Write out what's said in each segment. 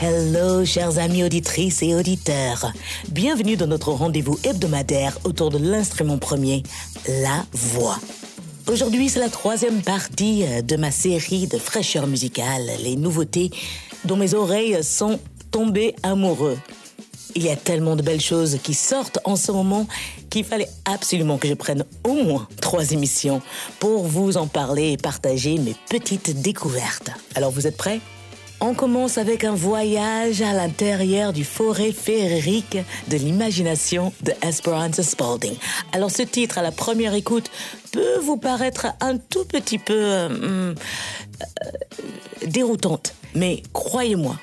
Hello, chers amis auditrices et auditeurs. Bienvenue dans notre rendez-vous hebdomadaire autour de l'instrument premier, la voix. Aujourd'hui, c'est la troisième partie euh, de ma série de fraîcheur musicale, les nouveautés dont mes oreilles sont tombées amoureux. Il y a tellement de belles choses qui sortent en ce moment qu'il fallait absolument que je prenne au moins trois émissions pour vous en parler et partager mes petites découvertes. Alors vous êtes prêts? On commence avec un voyage à l'intérieur du forêt féerique de l'imagination de Esperanza Spalding. Alors ce titre à la première écoute peut vous paraître un tout petit peu euh, euh, déroutante, mais croyez-moi,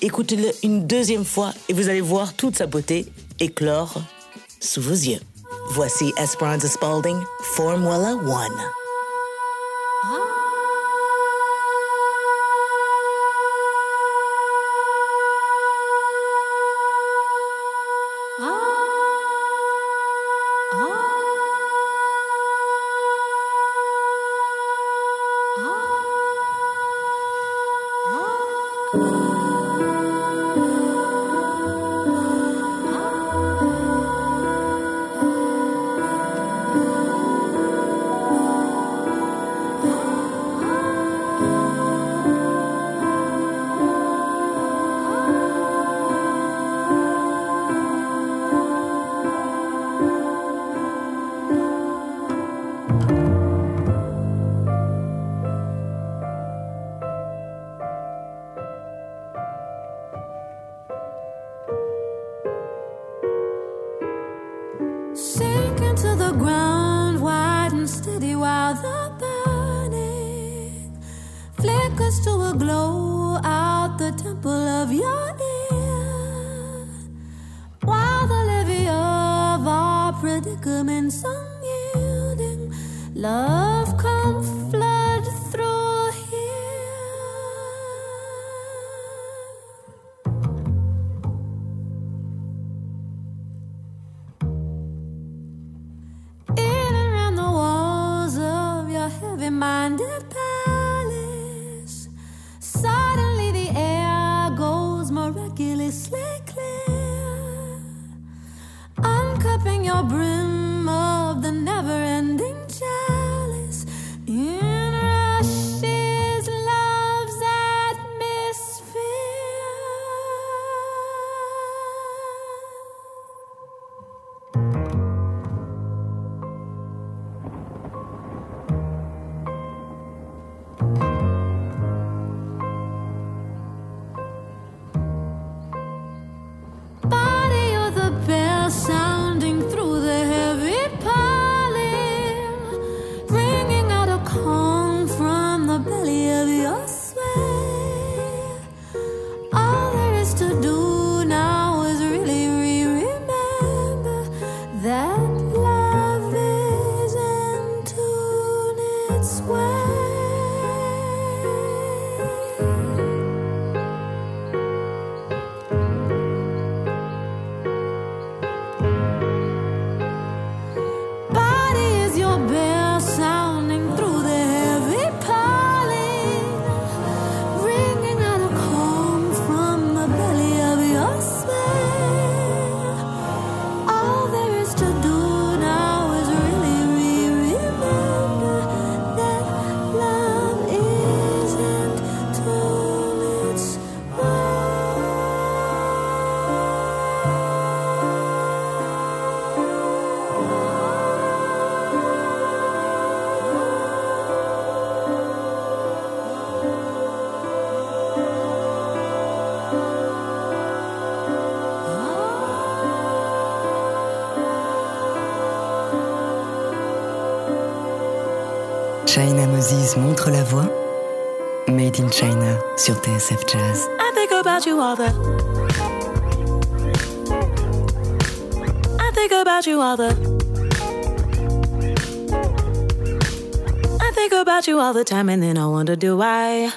écoutez-le une deuxième fois et vous allez voir toute sa beauté éclore sous vos yeux. Voici Esperanza Spalding, Formula One. Your brim Montre la voix. Made in China sur TSF Jazz. I think about you all the I think about you all the I think about you all the time and then I wonder do I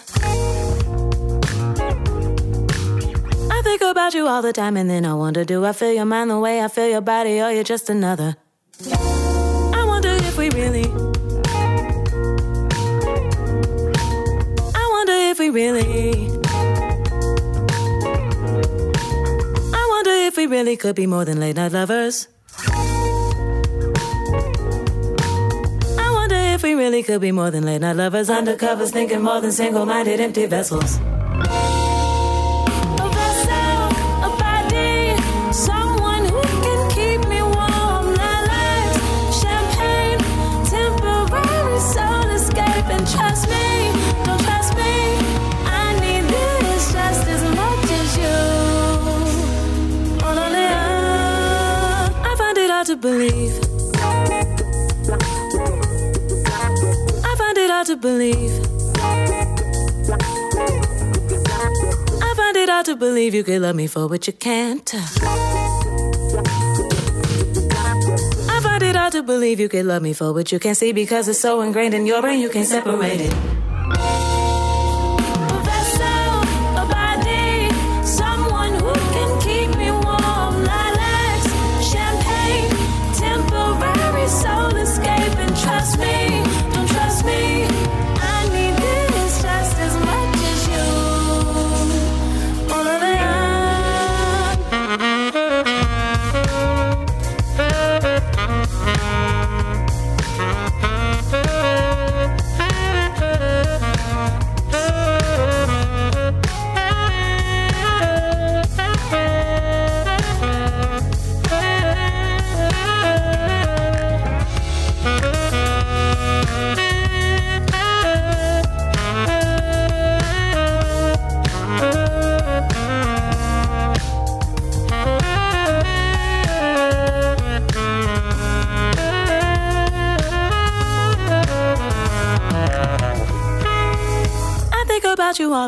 I think about you all the time and then I wonder do I feel your mind the way I feel your body or you're just another really could be more than late night lovers. I wonder if we really could be more than late night lovers. Undercovers thinking more than single-minded empty vessels hard to believe. I find it hard to believe. I find it hard to believe you could love me for what you can't. I find it hard to believe you could love me for what you can't see because it's so ingrained in your brain you can't separate it.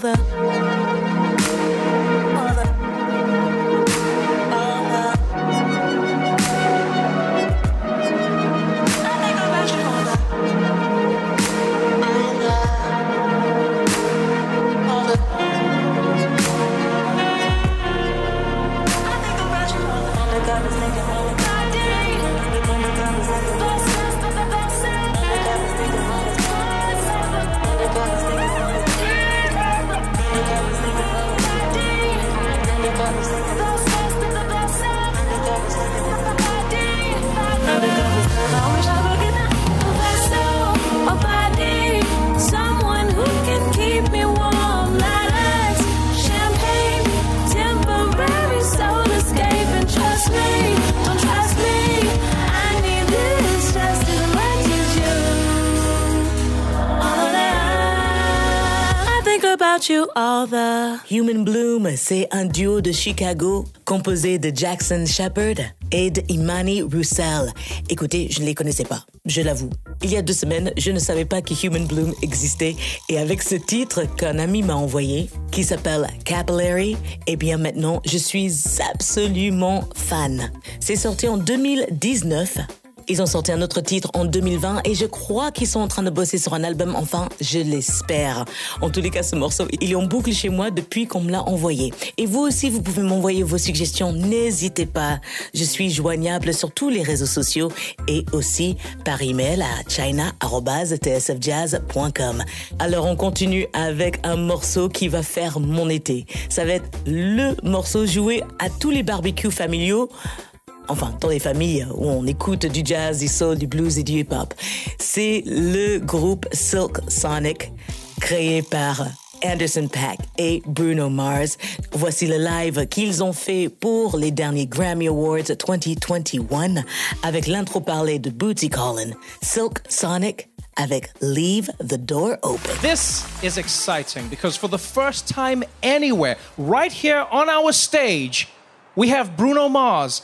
father. C'est un duo de Chicago composé de Jackson Shepard et de Imani Roussel. Écoutez, je ne les connaissais pas, je l'avoue. Il y a deux semaines, je ne savais pas que Human Bloom existait et avec ce titre qu'un ami m'a envoyé, qui s'appelle Capillary, eh bien maintenant, je suis absolument fan. C'est sorti en 2019 ils ont sorti un autre titre en 2020 et je crois qu'ils sont en train de bosser sur un album, enfin, je l'espère. En tous les cas, ce morceau, il est en boucle chez moi depuis qu'on me l'a envoyé. Et vous aussi, vous pouvez m'envoyer vos suggestions, n'hésitez pas. Je suis joignable sur tous les réseaux sociaux et aussi par email à china.tsfjazz.com. Alors on continue avec un morceau qui va faire mon été. Ça va être le morceau joué à tous les barbecues familiaux enfin dans les familles où on écoute du jazz, du soul, du blues et du hip-hop. C'est le groupe Silk Sonic, créé par Anderson Paak et Bruno Mars. Voici le live qu'ils ont fait pour les derniers Grammy Awards 2021 avec l'intro parlé de Bootsy Collin. Silk Sonic avec Leave the Door Open. This is exciting because for the first time anywhere, right here on our stage, we have Bruno Mars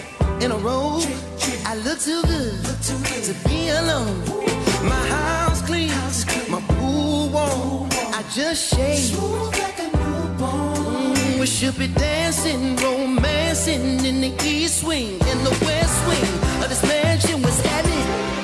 in a row. I look too good to be alone. My house clean, my pool warm. I just shave. Mm, we should be dancing, romancing in the east wing and the west wing of this mansion. What's happening?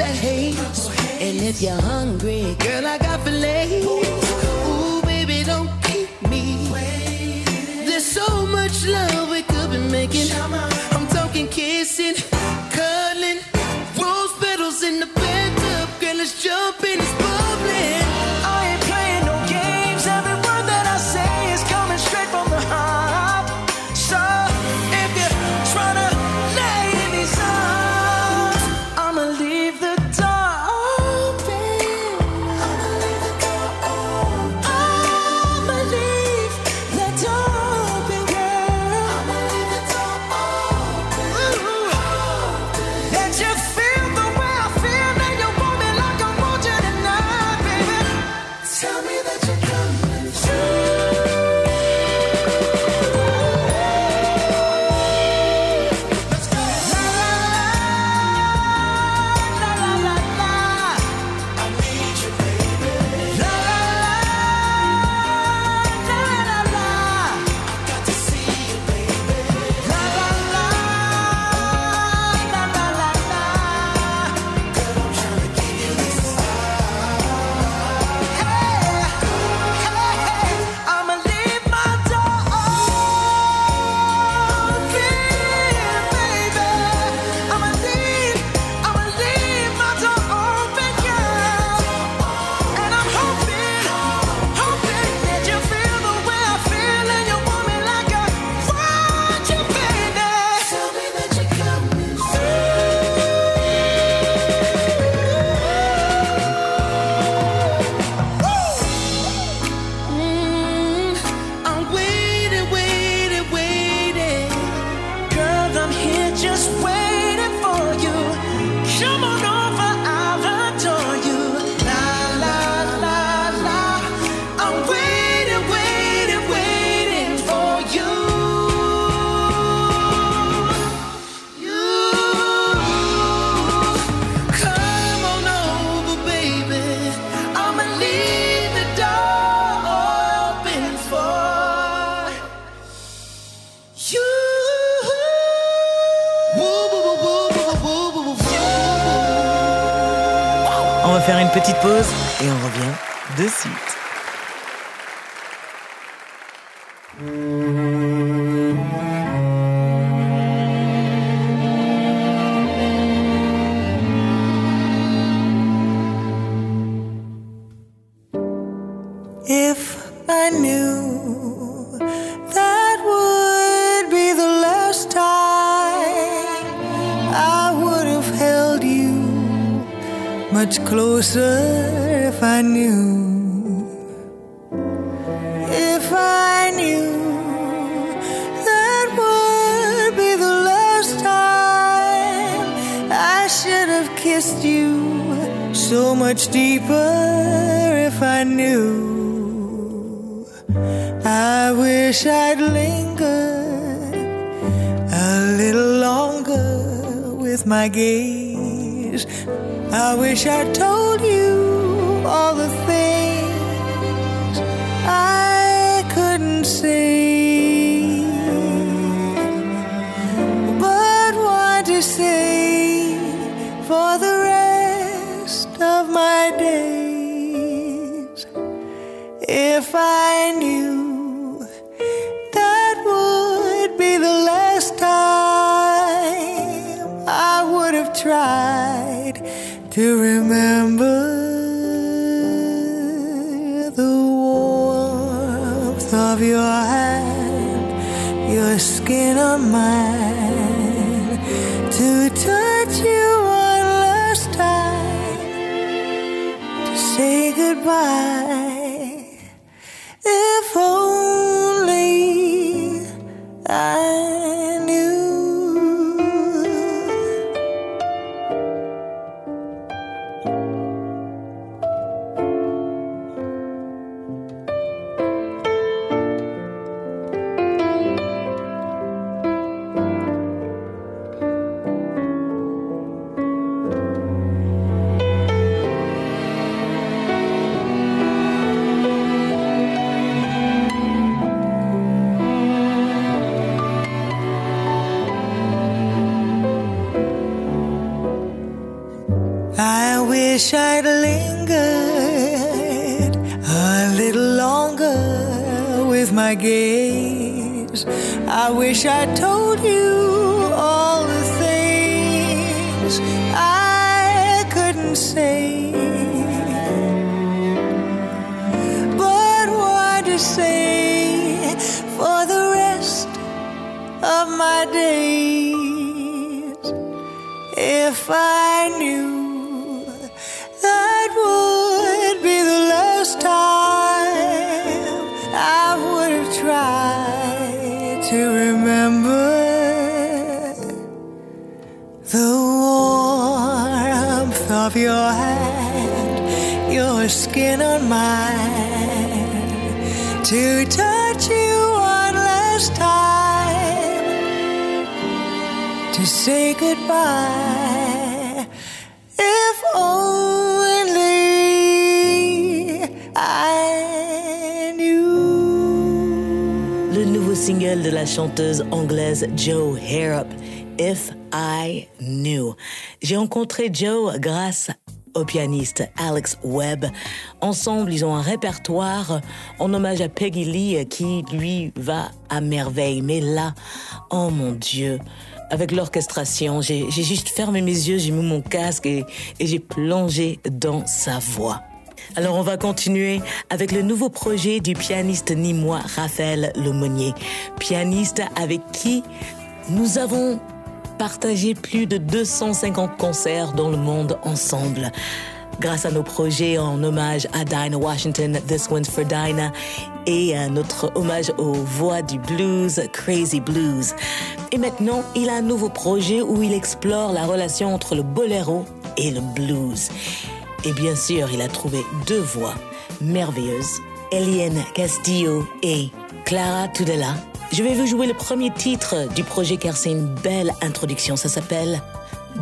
that haze. And if you're hungry, girl, I got filet. Ooh, baby, don't keep me. There's so much love we could be making. petite pause et on revient de suite. wish I told you all the things I couldn't say. But what to say for the rest of my days if I knew? To remember the warmth of your hand, your skin on mine, to touch you one last time, to say goodbye. For the rest of my days? If I knew that would be the last time I would have tried to remember the warmth of your hand, your skin on mine, to touch you say goodbye. If only I knew. Le nouveau single de la chanteuse anglaise Joe Harrop, If I Knew. J'ai rencontré Joe grâce au pianiste Alex Webb. Ensemble, ils ont un répertoire en hommage à Peggy Lee qui, lui, va à merveille. Mais là, oh mon Dieu, avec l'orchestration, j'ai juste fermé mes yeux, j'ai mis mon casque et, et j'ai plongé dans sa voix. Alors on va continuer avec le nouveau projet du pianiste nîmois Raphaël Lemonnier, pianiste avec qui nous avons partagé plus de 250 concerts dans le monde ensemble. Grâce à nos projets en hommage à Dinah Washington, This One's for Dinah, et à notre hommage aux voix du blues, Crazy Blues. Et maintenant, il a un nouveau projet où il explore la relation entre le boléro et le blues. Et bien sûr, il a trouvé deux voix merveilleuses, Eliane Castillo et Clara Tudela. Je vais vous jouer le premier titre du projet car c'est une belle introduction. Ça s'appelle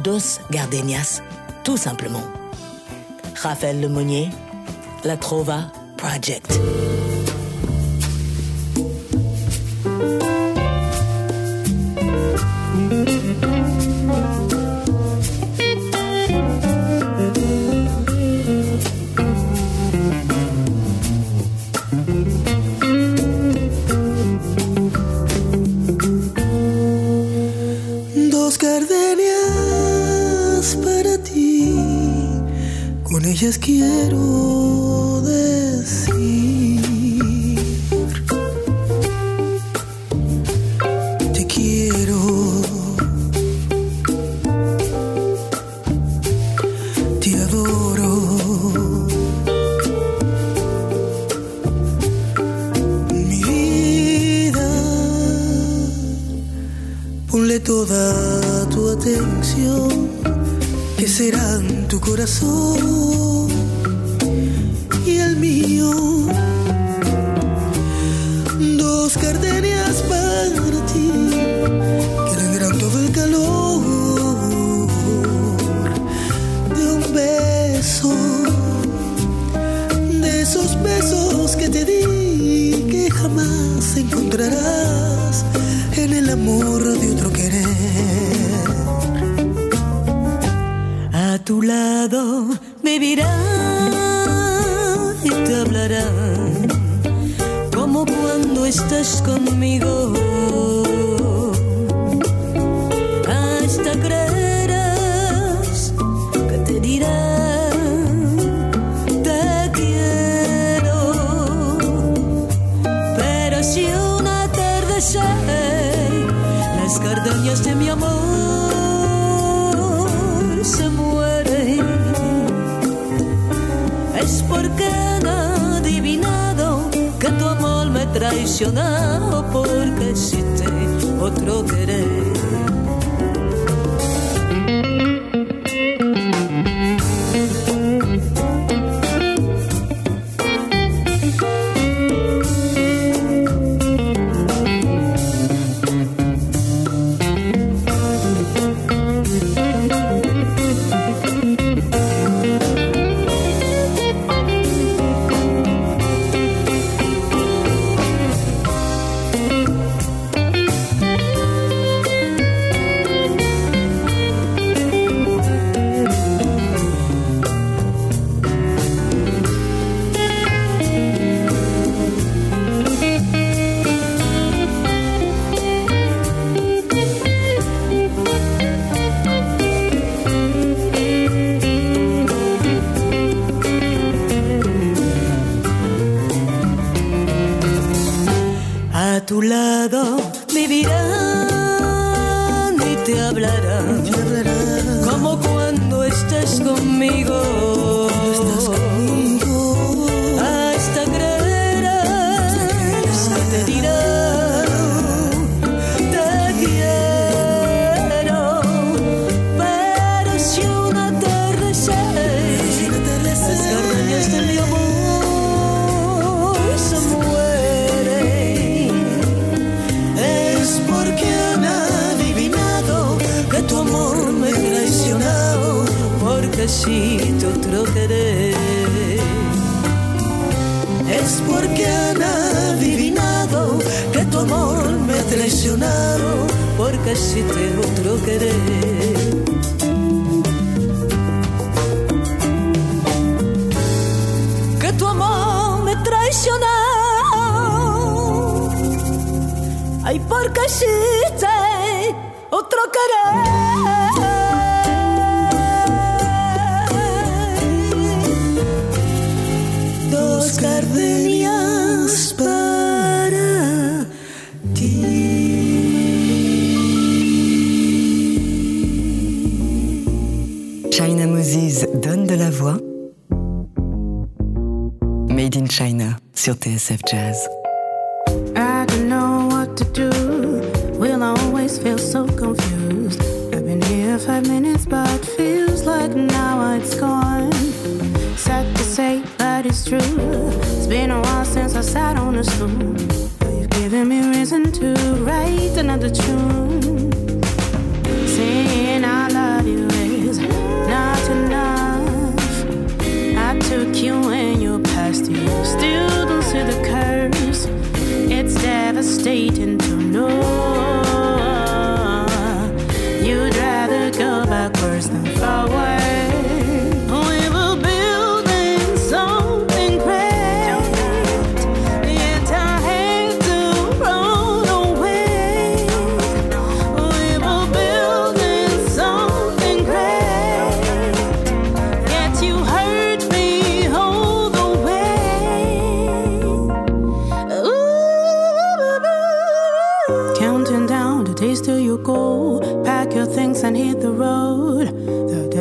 Dos Gardenias, tout simplement. Raphaël Lemonnier, La Trova Project. Ellas quiero tu corazón sur TSF Jazz. I don't know what to do. We'll always feel so confused. I've been here five minutes, but feels like now it's gone. Sad to say, but it's true. It's been a while since I sat on a stool. But you've given me reason to write another tune. Saying I love you. Eh? devastating to know you'd rather go backwards than forward.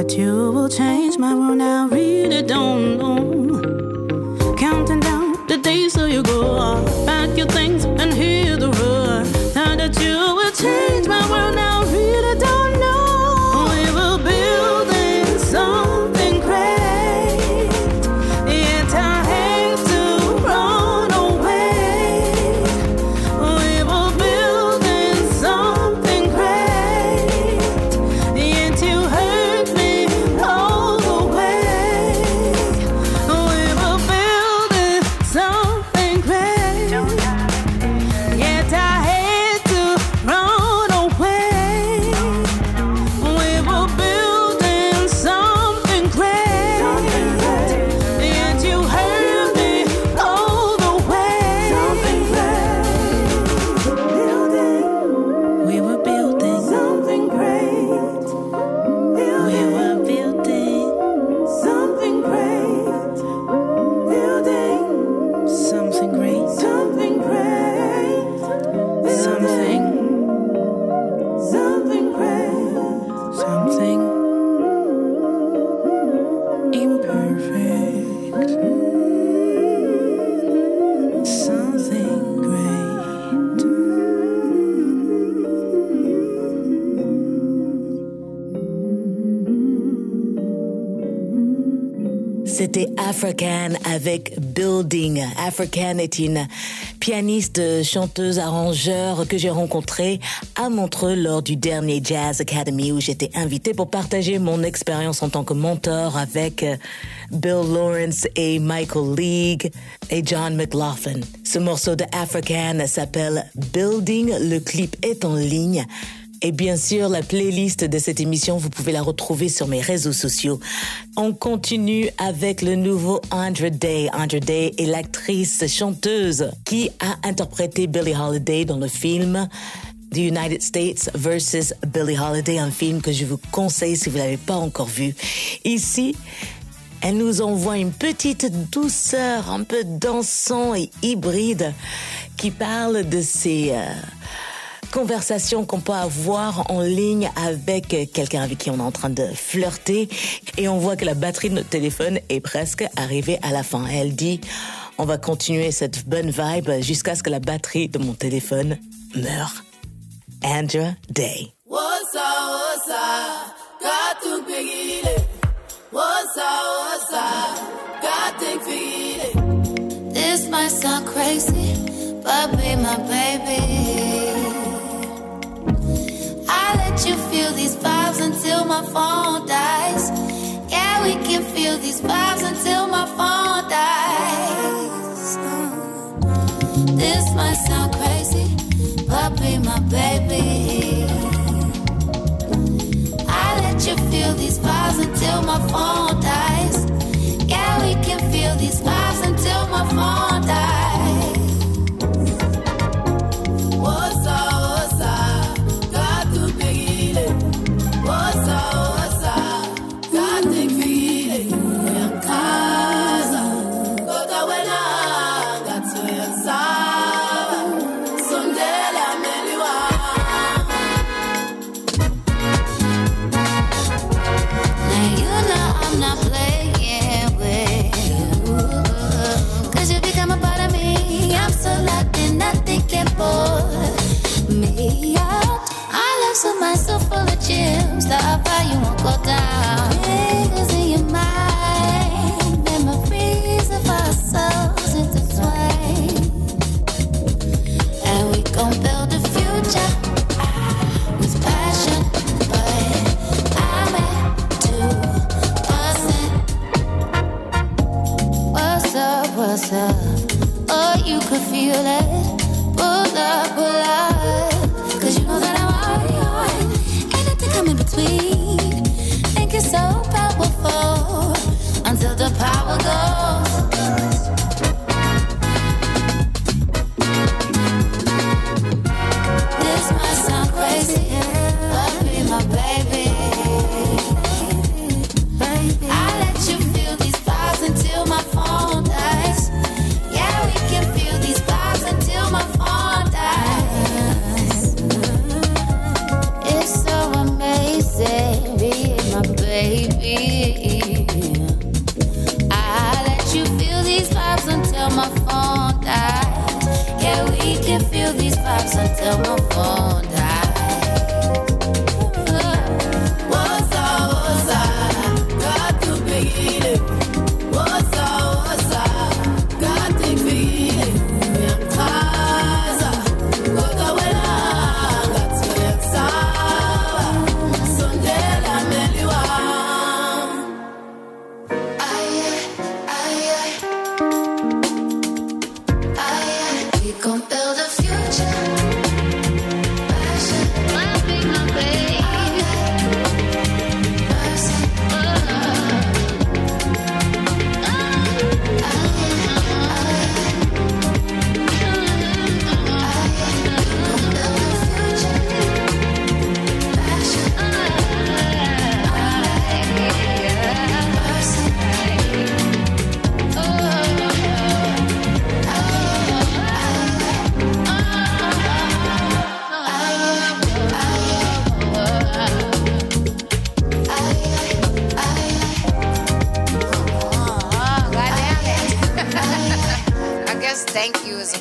But you will change my world I really don't know. Counting down the days till you go. Pack your things and hear the roar. Now that you will change. C'était African avec Building. African est une pianiste, chanteuse, arrangeur que j'ai rencontrée à Montreux lors du dernier Jazz Academy où j'étais invitée pour partager mon expérience en tant que mentor avec euh, Bill Lawrence et Michael League et John McLaughlin. Ce morceau de African s'appelle Building. Le clip est en ligne. Et bien sûr, la playlist de cette émission, vous pouvez la retrouver sur mes réseaux sociaux. On continue avec le nouveau Andra Day. Andra Day est l'actrice chanteuse qui a interprété Billie Holiday dans le film The United States versus Billie Holiday, un film que je vous conseille si vous l'avez pas encore vu. Ici, elle nous envoie une petite douceur, un peu dansant et hybride, qui parle de ses euh, conversations qu'on peut avoir en ligne avec quelqu'un avec qui on est en train de flirter. Et on voit que la batterie de notre téléphone est presque arrivée à la fin. Elle dit, on va continuer cette bonne vibe jusqu'à ce que la batterie de mon téléphone meure. Andra Day. This might sound crazy, but be my baby. These vibes until my phone dies. Yeah, we can feel these vibes until my phone dies. This might sound crazy, but be my baby. I let you feel these vibes until my phone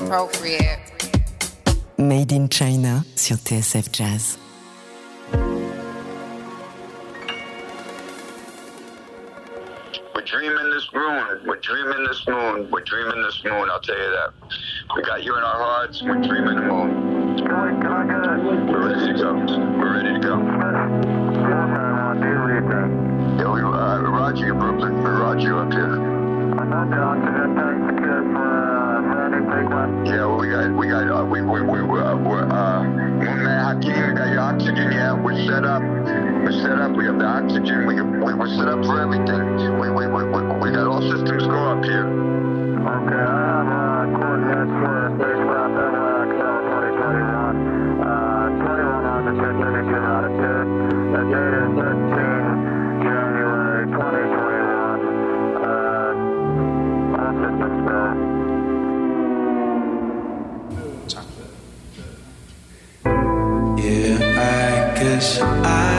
appropriate. Made in China sur TSF Jazz. We're dreaming this moon. We're dreaming this moon. We're dreaming this moon. I'll tell you that. We got you in our hearts. We're dreaming the moon. We're ready to go. We're ready to go. Yeah, we, uh, Roger, Brooklyn. Roger up here. Yeah, we got, we got, uh, we, we, we, uh, we're, uh, we got your oxygen, yeah, we're set up, we're set up, we have the oxygen, we, we, we're set up for everything. We, we, we, we, we got all systems go up here. Okay, I have uh, coordinates for spacecraft NLX 2021. Uh, 21 on the 232 latitude. The date is 13 I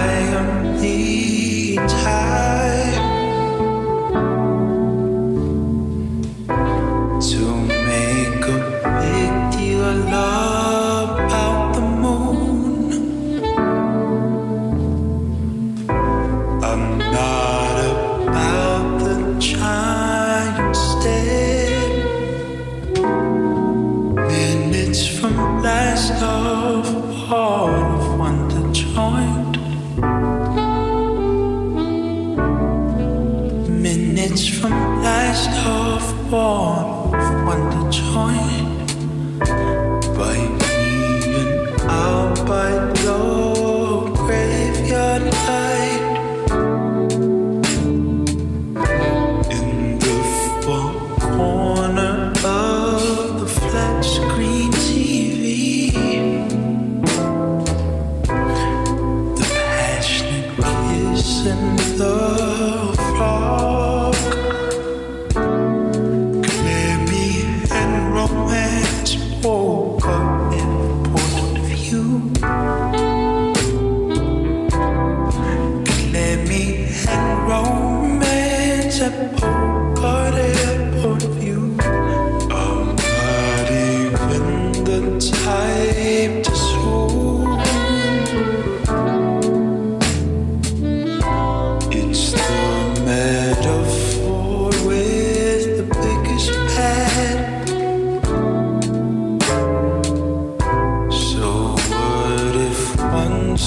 Oh.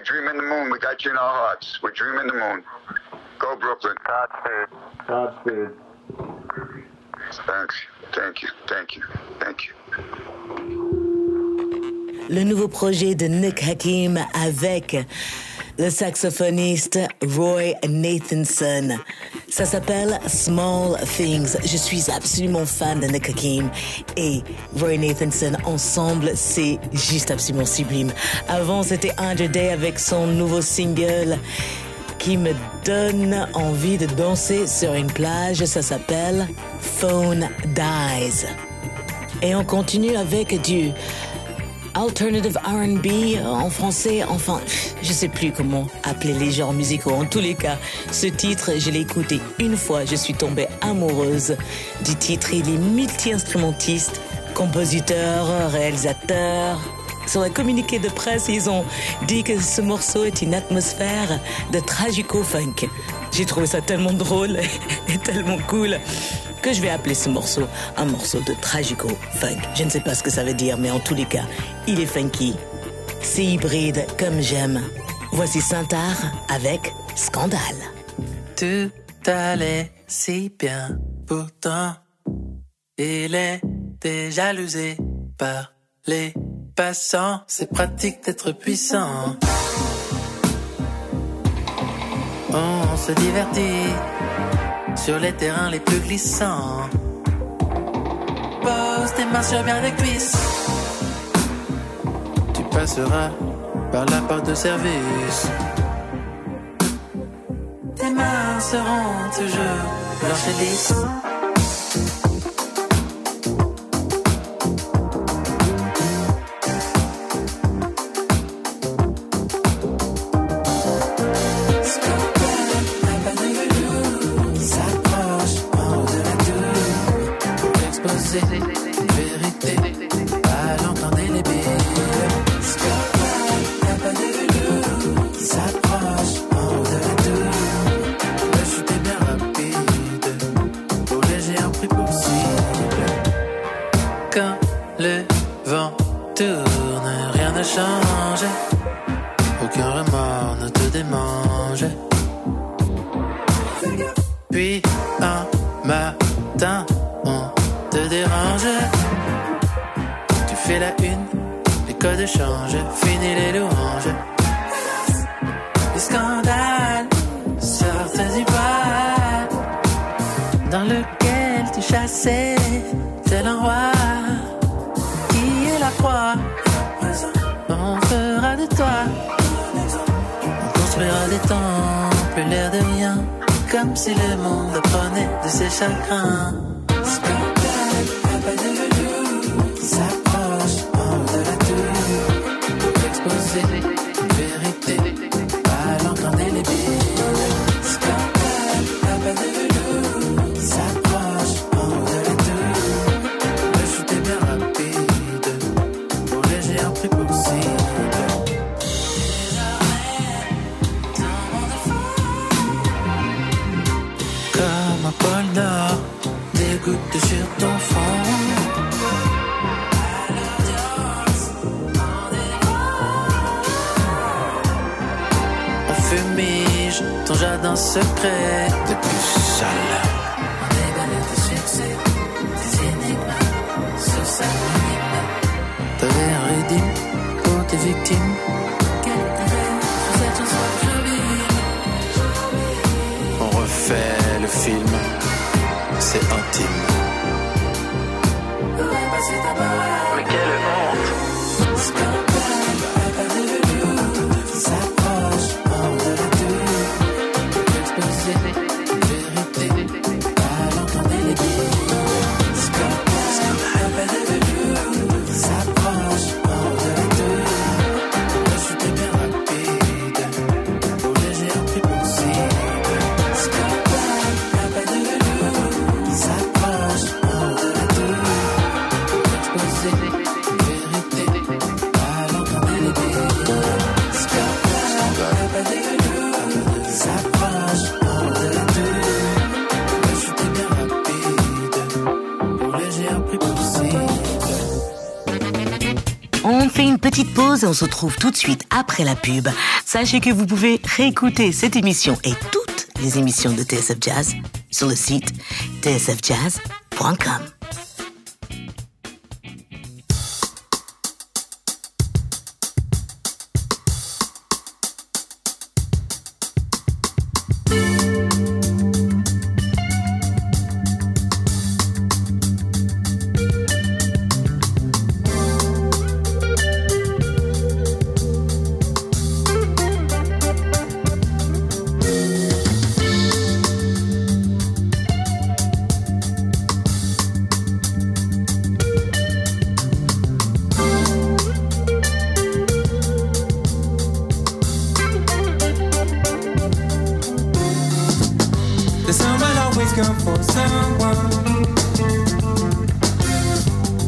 We're dreaming the moon. We got you in our hearts. We're dreaming the moon. Go, Brooklyn. Godspeed. Godspeed. Thanks. Thank you. Thank you. Thank you. Le nouveau projet de Nick Hakim avec le saxophoniste Roy Nathanson. Ça s'appelle Small Things. Je suis absolument fan de Nick Hakim et Roy Nathanson. Ensemble, c'est juste absolument sublime. Avant, c'était Andrew Day avec son nouveau single qui me donne envie de danser sur une plage. Ça s'appelle Phone Dies. Et on continue avec du alternative R&B en français. Enfin, je sais plus comment appeler les genres musicaux. En tous les cas, ce titre, je l'ai écouté une fois. Je suis tombée amoureuse du titre. Il est multi-instrumentiste, compositeur, réalisateur. Sur le communiqué de presse, ils ont dit que ce morceau est une atmosphère de tragico-funk. J'ai trouvé ça tellement drôle et tellement cool que je vais appeler ce morceau un morceau de tragico-funk. Je ne sais pas ce que ça veut dire, mais en tous les cas, il est funky. C'est hybride comme j'aime. Voici Saint-Art avec Scandale. Tout allait si bien, pourtant il était jalousé par les passants. C'est pratique d'être puissant. On se divertit sur les terrains les plus glissants. Pose tes mains sur bien les cuisses. Tu passeras par la porte de service. Tes mains seront toujours blanches et lisses. La une, les codes changent, fini les louanges. Les scandales sortent du bois dans lequel tu chassais tel un roi qui est la proie. On fera de toi, on construira des temples, l'air de rien, comme si le monde apprenait de ses chagrins. music. Secret de plus seul. On égale de succès, des énigmes sur sa ligne. Ta verre rédime pour tes victimes. Rêves sur cette chanson jolie. On refait le film, c'est intime. On se retrouve tout de suite après la pub. Sachez que vous pouvez réécouter cette émission et toutes les émissions de TSF Jazz sur le site tsfjazz.com. come for someone.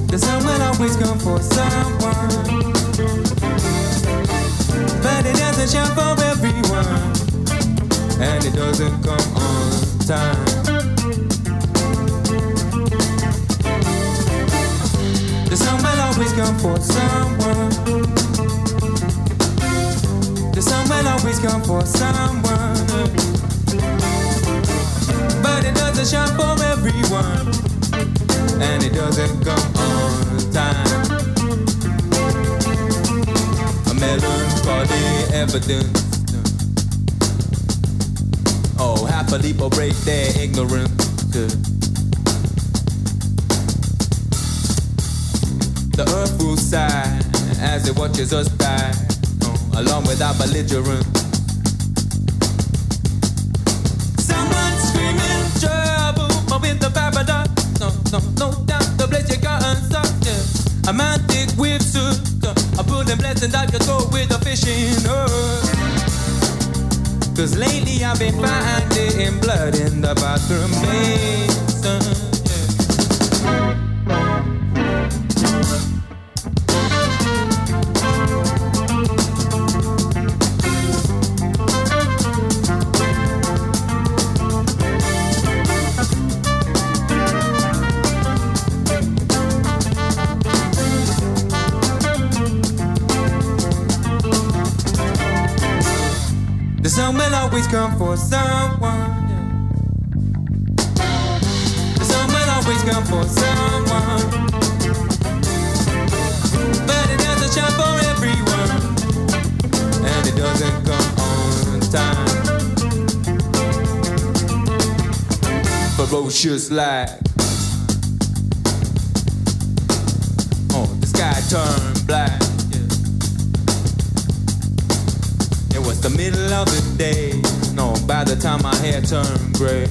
The someone always come for someone. But it doesn't show for everyone. And it doesn't come on time. The someone always come for someone. The someone always come for someone. But it doesn't shine for everyone. And it doesn't come on time. A melancholy evidence. Oh, half a leap people break their ignorance. The earth will sigh as it watches us die, along with our belligerents. A pulling blessing out your throat with a fishing hook. Cause lately I've been finding blood in the bathroom basin. Come for someone. Sun will always come for someone. But it doesn't shine for everyone. And it doesn't come on time. Ferocious light. By the time my hair turned gray.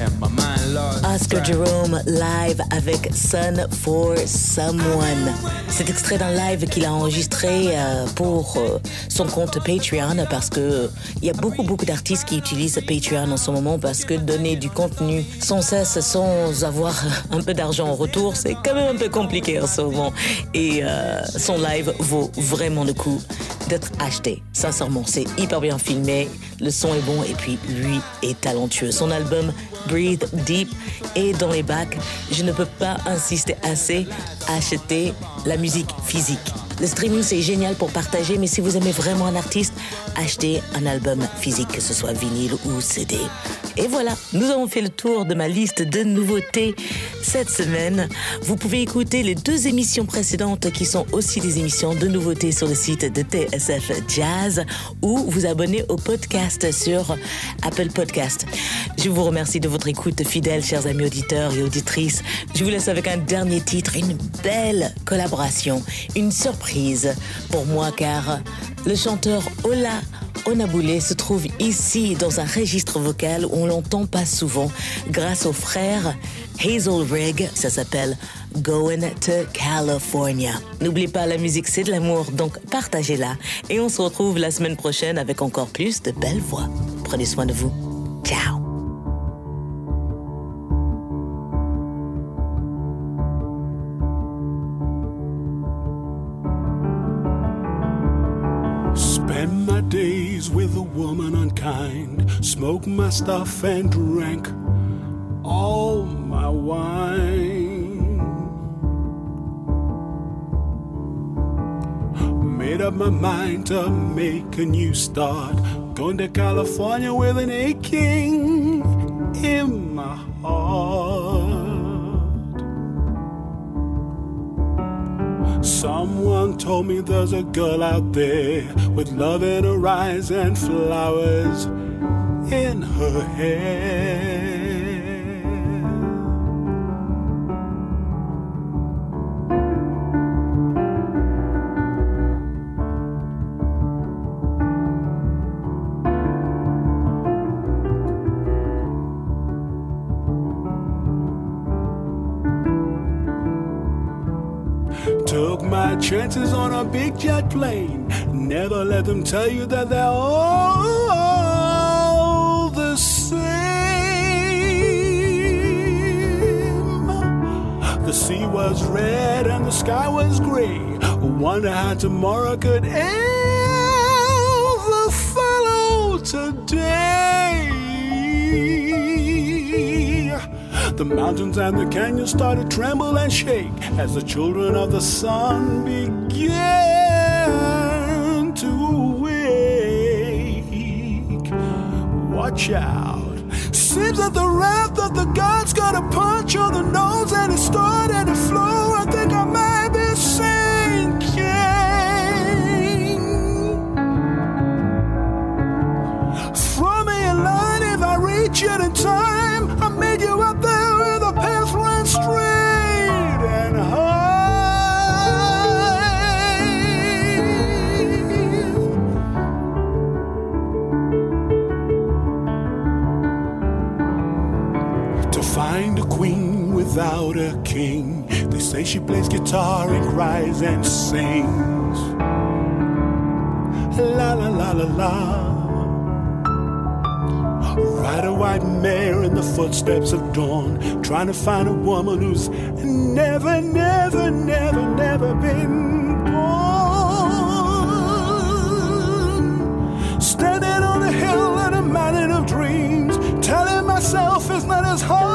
And my mind lost. Oscar. Jerome live avec Sun for Someone. C'est extrait d'un live qu'il a enregistré euh, pour euh, son compte Patreon parce que il y a beaucoup beaucoup d'artistes qui utilisent Patreon en ce moment parce que donner du contenu sans cesse sans avoir un peu d'argent en retour c'est quand même un peu compliqué en ce moment et euh, son live vaut vraiment le coup d'être acheté. Sincèrement, c'est hyper bien filmé, le son est bon et puis lui est talentueux. Son album Breathe Deep est dans les bacs. Je ne peux pas insister assez acheter la musique physique. Le streaming c'est génial pour partager, mais si vous aimez vraiment un artiste, achetez un album physique, que ce soit vinyle ou CD. Et voilà, nous avons fait le tour de ma liste de nouveautés cette semaine. Vous pouvez écouter les deux émissions précédentes qui sont aussi des émissions de nouveautés sur le site de TSF Jazz ou vous abonner au podcast sur Apple Podcast. Je vous remercie de votre écoute fidèle, chers amis auditeurs et auditrices. Je vous laisse avec un dernier titre, une belle collaboration, une surprise pour moi car le chanteur Ola Onaboulé se trouve ici dans un registre vocal où on l'entend pas souvent grâce au frère Hazel Rigg. Ça s'appelle Going to California. N'oubliez pas, la musique c'est de l'amour, donc partagez-la. Et on se retrouve la semaine prochaine avec encore plus de belles voix. Prenez soin de vous. Ciao. Unkind, smoke my stuff and drank all my wine. Made up my mind to make a new start, going to California with an aching in my heart. Someone told me there's a girl out there with love in her eyes and flowers in her hair. Took my chances on a big jet plane. Never let them tell you that they're all sea was red and the sky was gray. Wonder how tomorrow could ever follow today. The mountains and the canyons started to tremble and shake as the children of the sun began to wake. Watch out. Seems that the wrath of the gods got punch on the nose and it started to flow. I find a queen without a king. They say she plays guitar and cries and sings. La la la la la. Ride a white mare in the footsteps of dawn, trying to find a woman who's never, never, never, never been born. Standing on a hill in a mountain of dreams, telling myself it's not as hard